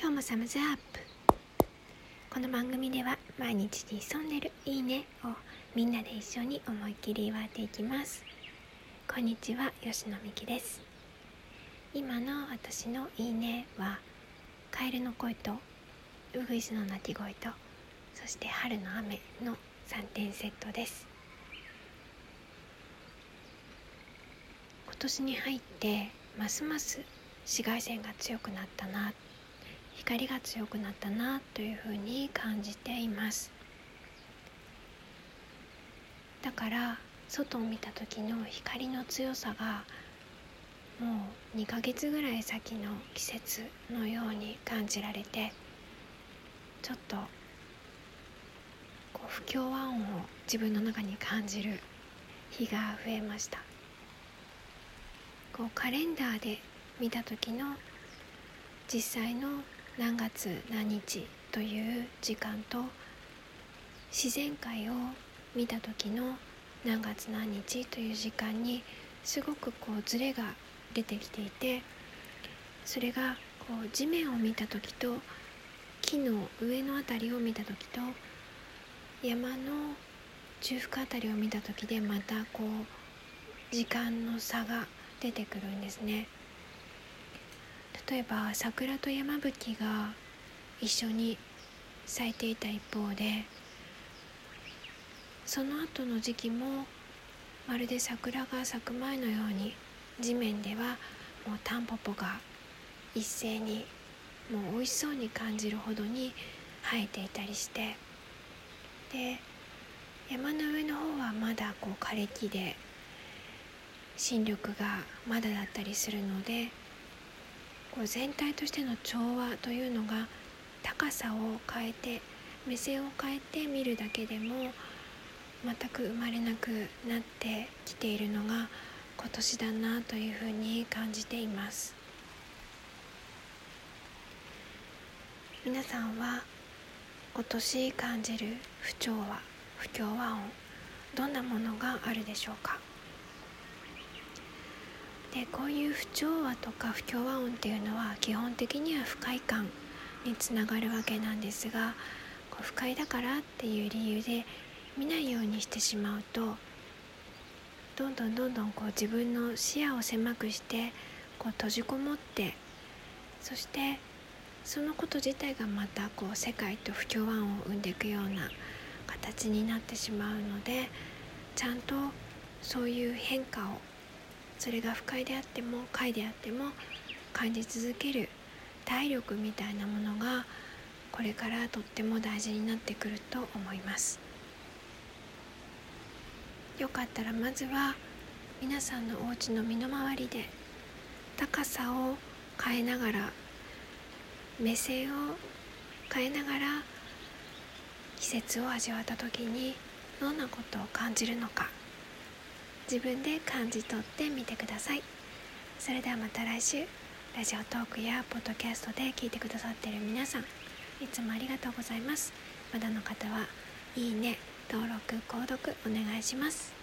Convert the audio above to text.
今日もサムズアップ。この番組では毎日に潜んでるいいねをみんなで一緒に思いっきり祝っていきます。こんにちは吉野美希です。今の私のいいねはカエルの声とウグイスの鳴き声とそして春の雨の3点セットです。今年に入ってますます紫外線が強くなったな光が強くなったなというふうに感じています。だから外を見た時の光の強さがもう2ヶ月ぐらい先の季節のように感じられてちょっとこう不協和音を自分の中に感じる日が増えました。こうカレンダーで見た時の実際の何月何日という時間と自然界を見た時の何月何日という時間にすごくこうズレが出てきていてそれがこう地面を見た時と木の上の辺りを見た時と山の中腹辺りを見た時でまたこう時間の差が出てくるんですね。例えば桜と山吹が一緒に咲いていた一方でその後の時期もまるで桜が咲く前のように地面ではもうタンポポが一斉にもう美味しそうに感じるほどに生えていたりしてで山の上の方はまだこう枯れ木で新緑がまだだったりするのでこう全体としての調和というのが高さを変えて目線を変えて見るだけでも全く生まれなくなってきているのが今年だなというふうに感じています。皆さんは今年感じる不調和不協和音どんなものがあるでしょうか？でこういう不調和とか不協和音っていうのは基本的には不快感につながるわけなんですがこう不快だからっていう理由で見ないようにしてしまうとどんどんどんどんこう自分の視野を狭くしてこう閉じこもってそしてそのこと自体がまたこう世界と不協和音を生んでいくような形になってしまうのでちゃんとそういう変化をそれが不快であっても快であっても感じ続ける体力みたいなものがこれからとっても大事になってくると思います。よかったらまずは皆さんのお家の身の回りで高さを変えながら目線を変えながら季節を味わった時にどんなことを感じるのか。自分で感じ取ってみてください。それではまた来週。ラジオトークやポッドキャストで聞いてくださっている皆さんいつもありがとうございます。まだの方はいいね登録購読お願いします。